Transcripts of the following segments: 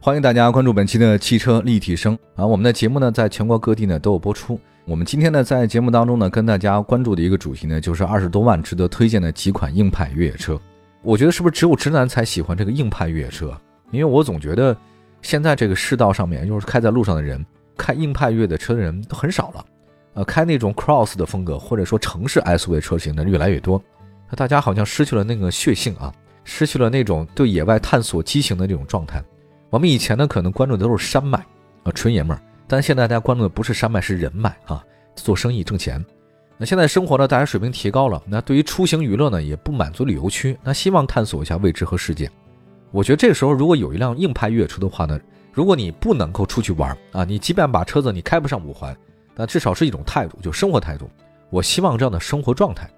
欢迎大家关注本期的汽车立体声啊！我们的节目呢，在全国各地呢都有播出。我们今天呢，在节目当中呢，跟大家关注的一个主题呢，就是二十多万值得推荐的几款硬派越野车。我觉得是不是只有直男才喜欢这个硬派越野车？因为我总觉得现在这个世道上面，就是开在路上的人，开硬派越野车的人都很少了。呃，开那种 cross 的风格，或者说城市 SUV 车型的越来越多。大家好像失去了那个血性啊，失去了那种对野外探索激情的这种状态。我们以前呢，可能关注的都是山脉啊，纯爷们儿。但现在大家关注的不是山脉，是人脉啊，做生意挣钱。那现在生活呢，大家水平提高了，那对于出行娱乐呢，也不满足旅游区，那希望探索一下未知和世界。我觉得这时候，如果有一辆硬派越野车的话呢，如果你不能够出去玩啊，你即便把车子你开不上五环，那至少是一种态度，就生活态度。我希望这样的生活状态。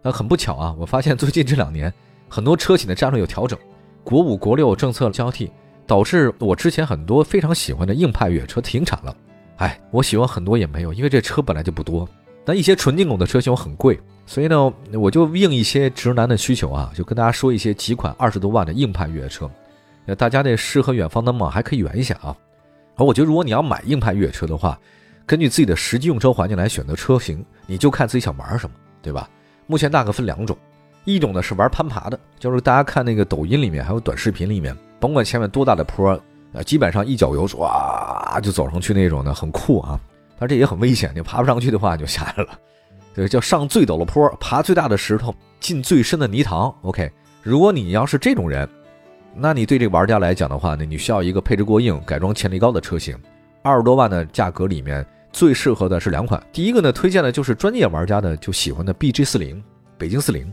那很不巧啊，我发现最近这两年，很多车企的战略有调整，国五、国六政策交替。导致我之前很多非常喜欢的硬派越野车停产了，哎，我喜欢很多也没有，因为这车本来就不多。那一些纯进口的车型很贵，所以呢，我就应一些直男的需求啊，就跟大家说一些几款二十多万的硬派越野车。那大家那诗和远方的梦还可以圆一下啊。而我觉得如果你要买硬派越野车的话，根据自己的实际用车环境来选择车型，你就看自己想玩什么，对吧？目前大概分两种，一种呢是玩攀爬的，就是大家看那个抖音里面还有短视频里面。甭管前面多大的坡，呃，基本上一脚油唰就走上去那种的，很酷啊。但这也很危险，你爬不上去的话就下来了。对，叫上最陡的坡，爬最大的石头，进最深的泥塘。OK，如果你要是这种人，那你对这个玩家来讲的话呢，你需要一个配置过硬、改装潜力高的车型。二十多万的价格里面，最适合的是两款。第一个呢，推荐的就是专业玩家的就喜欢的 BJ 四零，北京四零。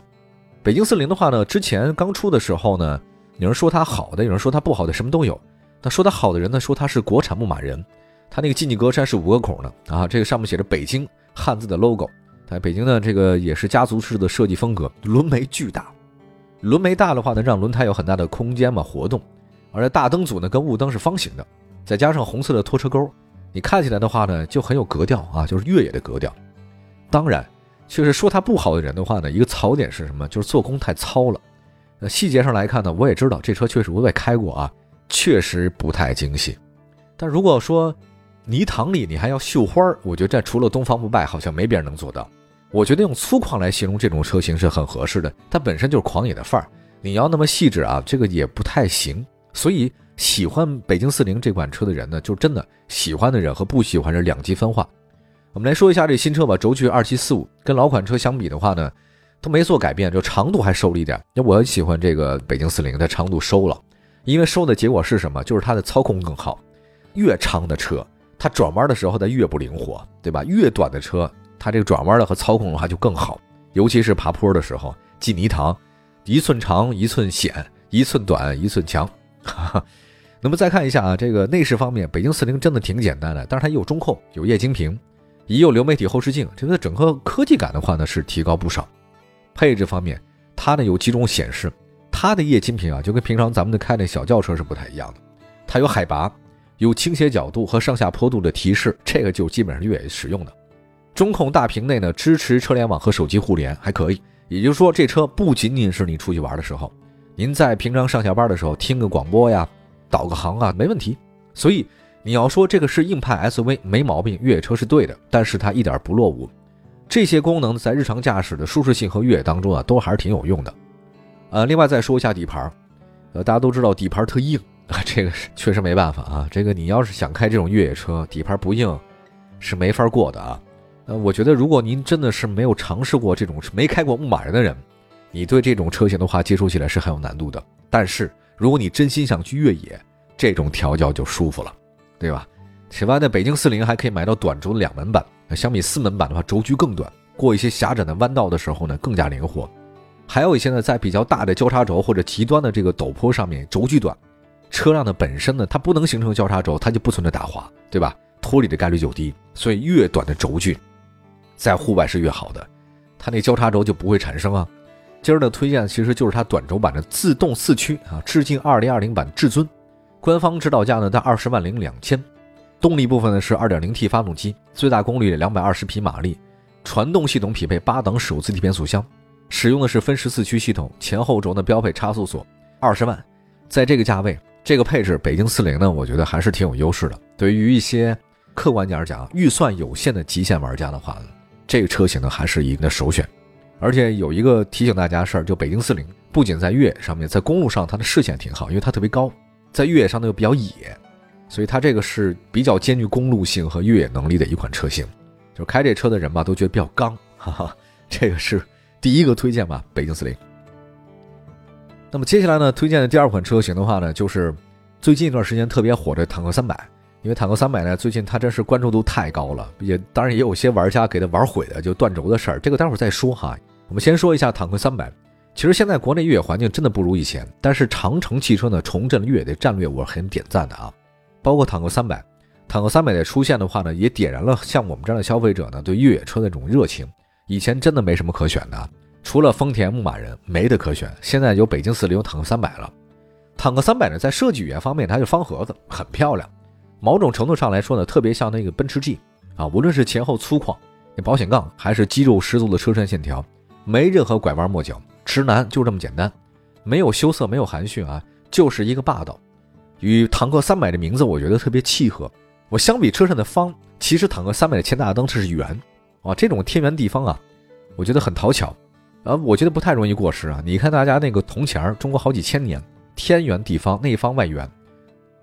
北京四零的话呢，之前刚出的时候呢。有人说它好的，有人说它不好的，什么都有。那说它好的人呢，说它是国产牧马人，它那个进气格栅是五个孔的啊，这个上面写着北京汉字的 logo。在北京呢，这个也是家族式的设计风格，轮眉巨大。轮眉大的话呢，让轮胎有很大的空间嘛活动。而且大灯组呢，跟雾灯是方形的，再加上红色的拖车钩，你看起来的话呢，就很有格调啊，就是越野的格调。当然，就是说它不好的人的话呢，一个槽点是什么？就是做工太糙了。那细节上来看呢，我也知道这车确实我也开过啊，确实不太精细。但如果说泥塘里你还要绣花儿，我觉得这除了东方不败，好像没别人能做到。我觉得用粗犷来形容这种车型是很合适的，它本身就是狂野的范儿。你要那么细致啊，这个也不太行。所以喜欢北京四零这款车的人呢，就真的喜欢的人和不喜欢是两极分化。我们来说一下这新车吧，轴距二七四五，跟老款车相比的话呢。都没做改变，就长度还收了一点。那我喜欢这个北京四零，它长度收了，因为收的结果是什么？就是它的操控更好。越长的车，它转弯的时候它越不灵活，对吧？越短的车，它这个转弯的和操控的话就更好，尤其是爬坡的时候，进泥塘，一寸长一寸险，一寸短一寸强。那么再看一下啊，这个内饰方面，北京四零真的挺简单的，但是它也有中控，有液晶屏，也有流媒体后视镜，这个整个科技感的话呢是提高不少。配置方面，它呢有几种显示，它的液晶屏啊就跟平常咱们的开那小轿车是不太一样的，它有海拔、有倾斜角度和上下坡度的提示，这个就基本上越野使用的。中控大屏内呢支持车联网和手机互联，还可以。也就是说，这车不仅仅是你出去玩的时候，您在平常上下班的时候听个广播呀、导个航啊，没问题。所以你要说这个是硬派 SUV 没毛病，越野车是对的，但是它一点不落伍。这些功能在日常驾驶的舒适性和越野当中啊，都还是挺有用的。呃，另外再说一下底盘，呃，大家都知道底盘特硬啊，这个是确实没办法啊。这个你要是想开这种越野车，底盘不硬是没法过的啊。呃，我觉得如果您真的是没有尝试过这种没开过牧马人的人，你对这种车型的话接触起来是很有难度的。但是如果你真心想去越野，这种调教就舒服了，对吧？此外呢，北京四零还可以买到短轴两门版。相比四门版的话，轴距更短，过一些狭窄的弯道的时候呢，更加灵活。还有一些呢，在比较大的交叉轴或者极端的这个陡坡上面，轴距短，车辆的本身呢，它不能形成交叉轴，它就不存在打滑，对吧？脱离的概率就低。所以越短的轴距，在户外是越好的，它那交叉轴就不会产生啊。今儿的推荐其实就是它短轴版的自动四驱啊，致敬二零二零版至尊，官方指导价呢在二十万零两千。动力部分呢是二点零 T 发动机，最大功率两百二十匹马力，传动系统匹配八档手自一体变速箱，使用的是分时四驱系统，前后轴呢标配差速锁。二十万，在这个价位，这个配置，北京四零呢，我觉得还是挺有优势的。对于一些客观点讲，预算有限的极限玩家的话呢，这个车型呢还是一个首选。而且有一个提醒大家事儿，就北京四零不仅在越野上面，在公路上它的视线挺好，因为它特别高，在越野上呢又比较野。所以它这个是比较兼具公路性和越野能力的一款车型，就开这车的人吧都觉得比较刚，哈哈，这个是第一个推荐吧，北京四零。那么接下来呢，推荐的第二款车型的话呢，就是最近一段时间特别火的坦克三百，因为坦克三百呢最近它真是关注度太高了，也当然也有些玩家给它玩毁的，就断轴的事儿，这个待会儿再说哈。我们先说一下坦克三百，其实现在国内越野环境真的不如以前，但是长城汽车呢重振越野的战略，我是很点赞的啊。包括坦克三百，坦克三百的出现的话呢，也点燃了像我们这样的消费者呢对越野车的这种热情。以前真的没什么可选的，除了丰田、牧马人没得可选。现在有北京四零、有坦克三百了。坦克三百呢，在设计语言方面，它就方盒子，很漂亮。某种程度上来说呢，特别像那个奔驰 G 啊，无论是前后粗犷，那保险杠还是肌肉十足的车身线条，没任何拐弯抹角，直男就这么简单，没有羞涩，没有含蓄啊，就是一个霸道。与坦克三百的名字，我觉得特别契合。我相比车身的方，其实坦克三百的前大灯它是圆，啊，这种天圆地方啊，我觉得很讨巧，啊，我觉得不太容易过时啊。你看大家那个铜钱儿，中国好几千年，天圆地方，内方外圆，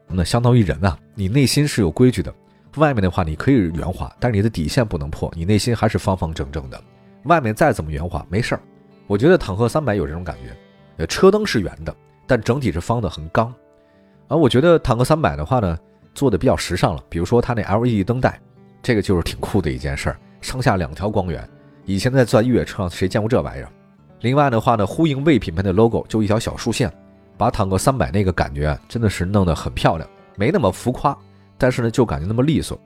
那相当于人啊，你内心是有规矩的。外面的话你可以圆滑，但是你的底线不能破，你内心还是方方正正的。外面再怎么圆滑没事儿。我觉得坦克三百有这种感觉，呃，车灯是圆的，但整体是方的，很刚。啊我觉得坦克三百的话呢，做的比较时尚了。比如说它那 LED 灯带，这个就是挺酷的一件事儿，上下两条光源。以前在在越野车上谁见过这玩意儿？另外的话呢，呼应魏品牌的 logo，就一条小竖线，把坦克三百那个感觉真的是弄得很漂亮，没那么浮夸，但是呢就感觉那么利索。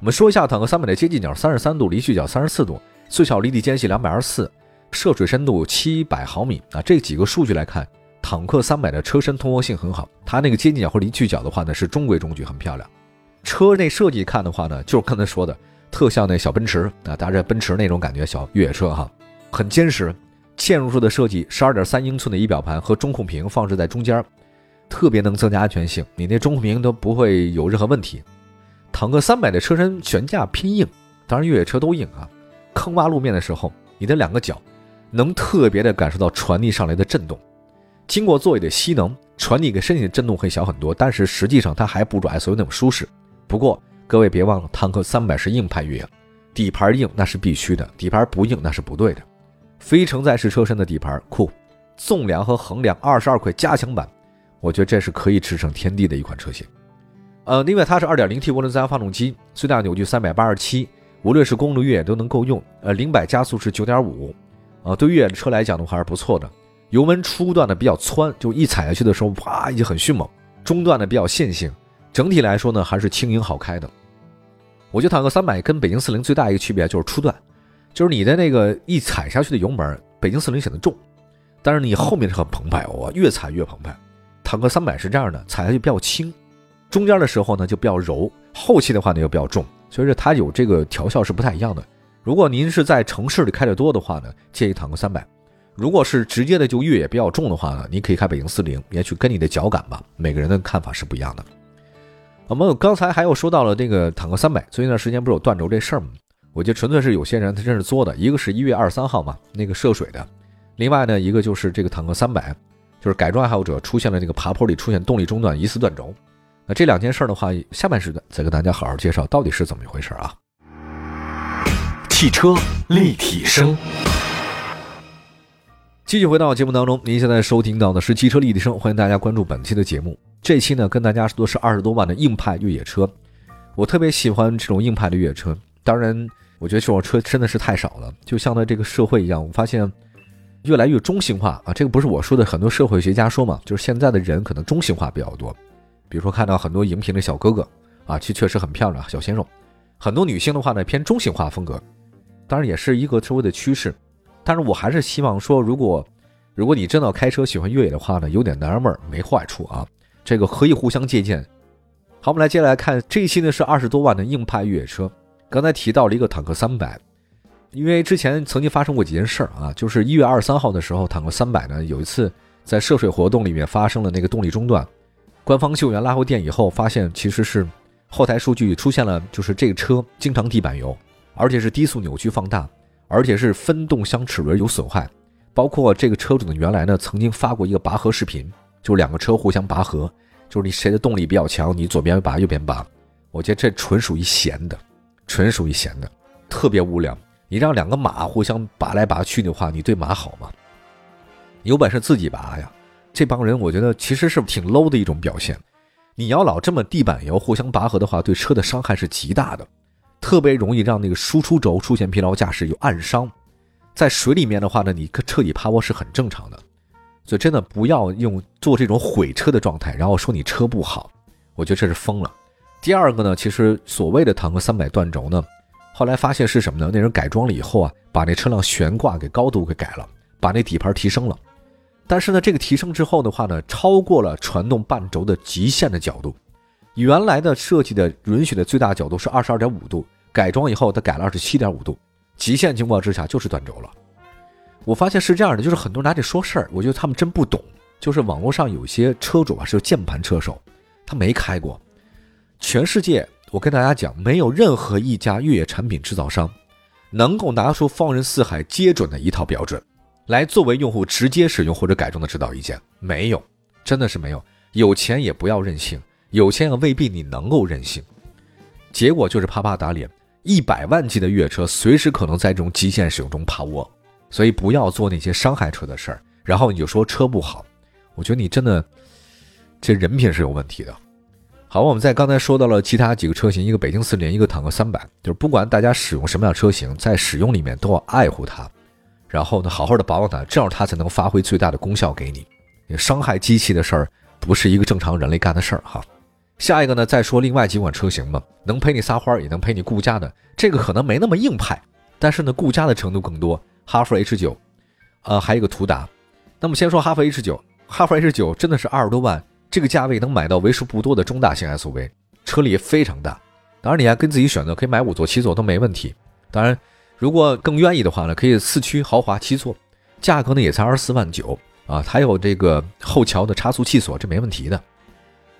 我们说一下坦克三百的接近角三十三度，离去角三十四度，最小离地间隙两百二十四，涉水深度七百毫米啊，这几个数据来看。坦克三百的车身通过性很好，它那个接近角或离去角的话呢是中规中矩，很漂亮。车内设计看的话呢，就是刚才说的，特像那小奔驰啊，搭着奔驰那种感觉小越野车哈，很坚实。嵌入式的设计，十二点三英寸的仪表盘和中控屏放置在中间，特别能增加安全性，你那中控屏都不会有任何问题。坦克三百的车身悬架偏硬，当然越野车都硬啊。坑洼路面的时候，你的两个脚能特别的感受到传递上来的震动。经过座椅的吸能，传递给身体的震动会小很多，但是实际上它还不如 SUV 那么舒适。不过各位别忘了，坦克三百是硬派越野，底盘硬那是必须的，底盘不硬那是不对的。非承载式车身的底盘酷，纵梁和横梁二十二块加强版，我觉得这是可以驰骋天地的一款车型。呃，另外它是 2.0T 涡轮增压发动机，最大扭矩387，无论是公路越野都能够用。呃，零百加速是9.5，呃，对越野车来讲的话还是不错的。油门初段呢比较窜，就一踩下去的时候，啪，已经很迅猛。中段呢比较线性，整体来说呢还是轻盈好开的。我觉得坦克三百跟北京四零最大一个区别就是初段，就是你的那个一踩下去的油门，北京四零显得重，但是你后面是很澎湃，哇，越踩越澎湃。坦克三百是这样的，踩下去比较轻，中间的时候呢就比较柔，后期的话呢又比较重，所以说它有这个调校是不太一样的。如果您是在城市里开的多的话呢，建议坦克三百。如果是直接的就越野比较重的话呢，你可以开北京四零，也许跟你的脚感吧，每个人的看法是不一样的。我们刚才还有说到了这个坦克三百，最近一段时间不是有断轴这事儿吗？我觉得纯粹是有些人他真是作的。一个是一月二十三号嘛，那个涉水的；另外呢，一个就是这个坦克三百，就是改装爱好者出现了这个爬坡里出现动力中断，疑似断轴。那这两件事的话，下半时段再跟大家好好介绍到底是怎么一回事啊？汽车立体声。继续回到节目当中，您现在收听到的是汽车立体声，欢迎大家关注本期的节目。这期呢，跟大家说的是二十多万的硬派越野车。我特别喜欢这种硬派的越野车，当然，我觉得这种车真的是太少了。就像在这个社会一样，我发现越来越中性化啊。这个不是我说的，很多社会学家说嘛，就是现在的人可能中性化比较多。比如说看到很多荧屏的小哥哥啊，其实确实很漂亮，小鲜肉。很多女性的话呢，偏中性化风格，当然也是一个社会的趋势。但是我还是希望说，如果如果你真的要开车喜欢越野的话呢，有点男人味儿没坏处啊，这个可以互相借鉴。好，我们来接下来看这一期呢是二十多万的硬派越野车。刚才提到了一个坦克三百，因为之前曾经发生过几件事儿啊，就是一月二十三号的时候，坦克三百呢有一次在涉水活动里面发生了那个动力中断，官方救援拉回电以后，发现其实是后台数据出现了，就是这个车经常地板油，而且是低速扭曲放大。而且是分动箱齿轮有损坏，包括这个车主呢原来呢曾经发过一个拔河视频，就两个车互相拔河，就是你谁的动力比较强，你左边拔右边拔。我觉得这纯属于闲的，纯属于闲的，特别无聊。你让两个马互相拔来拔去的话，你对马好吗？有本事自己拔呀！这帮人我觉得其实是挺 low 的一种表现。你要老这么地板油互相拔河的话，对车的伤害是极大的。特别容易让那个输出轴出现疲劳驾驶有暗伤，在水里面的话呢，你彻底趴窝是很正常的，所以真的不要用做这种毁车的状态，然后说你车不好，我觉得这是疯了。第二个呢，其实所谓的坦克三百断轴呢，后来发现是什么呢？那人改装了以后啊，把那车辆悬挂给高度给改了，把那底盘提升了，但是呢，这个提升之后的话呢，超过了传动半轴的极限的角度。原来的设计的允许的最大角度是二十二点五度，改装以后它改了二十七点五度，极限情况之下就是断轴了。我发现是这样的，就是很多人拿这说事儿，我觉得他们真不懂。就是网络上有些车主啊是键盘车手，他没开过。全世界，我跟大家讲，没有任何一家越野产品制造商能够拿出放任四海皆准的一套标准，来作为用户直接使用或者改装的指导意见，没有，真的是没有。有钱也不要任性。有钱也未必你能够任性，结果就是啪啪打脸。一百万级的越野车随时可能在这种极限使用中趴窝，所以不要做那些伤害车的事儿。然后你就说车不好，我觉得你真的这人品是有问题的。好，我们在刚才说到了其他几个车型，一个北京四零，一个坦克三百，就是不管大家使用什么样车型，在使用里面都要爱护它，然后呢好好的保养它，这样它才能发挥最大的功效给你。伤害机器的事儿不是一个正常人类干的事儿哈。下一个呢，再说另外几款车型吧，能陪你撒欢儿，也能陪你顾家的，这个可能没那么硬派，但是呢，顾家的程度更多。哈弗 H 九，呃，还有一个途达。那么先说哈弗 H 九，哈弗 H 九真的是二十多万这个价位能买到为数不多的中大型 SUV，车里也非常大。当然你还跟自己选择，可以买五座、七座都没问题。当然，如果更愿意的话呢，可以四驱豪华七座，价格呢也才二十四万九啊，还有这个后桥的差速器锁，这没问题的。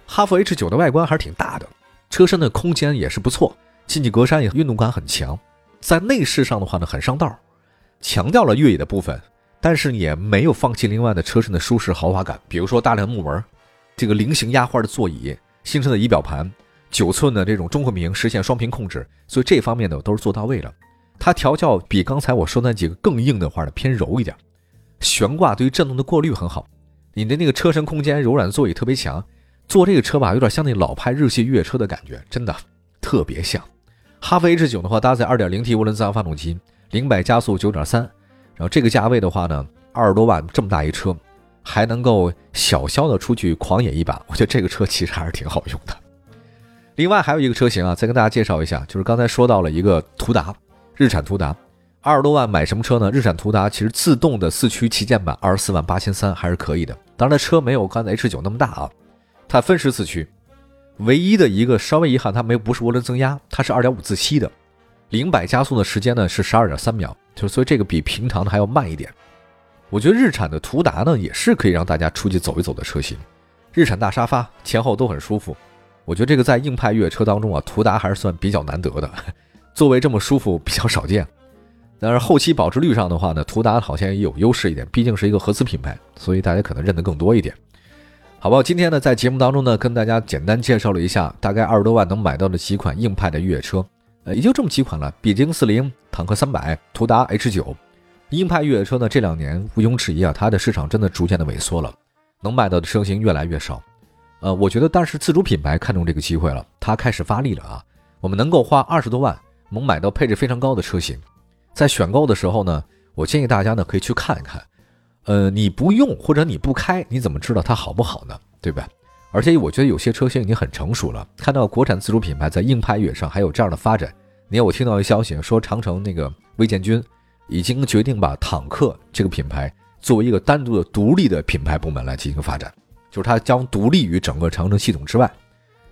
哈弗 H 九的外观还是挺大的，车身的空间也是不错，进气格栅也运动感很强。在内饰上的话呢，很上道，强调了越野的部分，但是也没有放弃另外的车身的舒适豪华感。比如说大量木纹，这个菱形压花的座椅，新车的仪表盘，九寸的这种中控屏实现双屏控制，所以这方面呢都是做到位了。它调教比刚才我说那几个更硬的话呢偏柔一点，悬挂对于震动的过滤很好，你的那个车身空间柔软座椅特别强。坐这个车吧，有点像那老派日系越野车的感觉，真的特别像。哈弗 H 九的话，搭载 2.0T 涡轮增压发动机，零百加速9.3，然后这个价位的话呢，二十多万这么大一车，还能够小销的出去狂野一把，我觉得这个车其实还是挺好用的。另外还有一个车型啊，再跟大家介绍一下，就是刚才说到了一个途达，日产途达，二十多万买什么车呢？日产途达其实自动的四驱旗舰版二十四万八千三还是可以的，当然它车没有刚才 H 九那么大啊。它分时四驱，唯一的一个稍微遗憾，它没有不是涡轮增压，它是二点五自吸的，零百加速的时间呢是十二点三秒，就所以这个比平常的还要慢一点。我觉得日产的途达呢也是可以让大家出去走一走的车型，日产大沙发前后都很舒服，我觉得这个在硬派越野车当中啊，途达还是算比较难得的，座位这么舒服比较少见。但是后期保值率上的话呢，途达好像也有优势一点，毕竟是一个合资品牌，所以大家可能认得更多一点。好吧，今天呢，在节目当中呢，跟大家简单介绍了一下，大概二十多万能买到的几款硬派的越野车，呃，也就这么几款了。北京四零、坦克三百、途达 H 九，硬派越野车呢，这两年毋庸置疑啊，它的市场真的逐渐的萎缩了，能买到的车型越来越少。呃，我觉得，但是自主品牌看中这个机会了，它开始发力了啊。我们能够花二十多万，能买到配置非常高的车型，在选购的时候呢，我建议大家呢，可以去看一看。呃，你不用或者你不开，你怎么知道它好不好呢？对吧？而且我觉得有些车型已经很成熟了。看到国产自主品牌在硬派越野上还有这样的发展，你看我听到一消息说，长城那个魏建军已经决定把坦克这个品牌作为一个单独的独立的品牌部门来进行发展，就是它将独立于整个长城系统之外，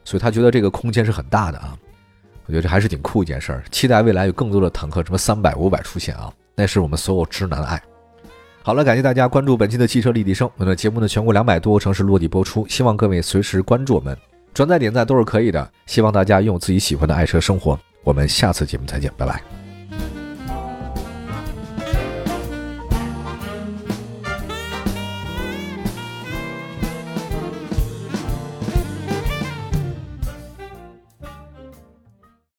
所以他觉得这个空间是很大的啊。我觉得这还是挺酷一件事儿，期待未来有更多的坦克，什么三百、五百出现啊，那是我们所有直男的爱。好了，感谢大家关注本期的汽车立体声。我们的节目呢，全国两百多个城市落地播出，希望各位随时关注我们，转载点赞都是可以的。希望大家用自己喜欢的爱车生活。我们下次节目再见，拜拜。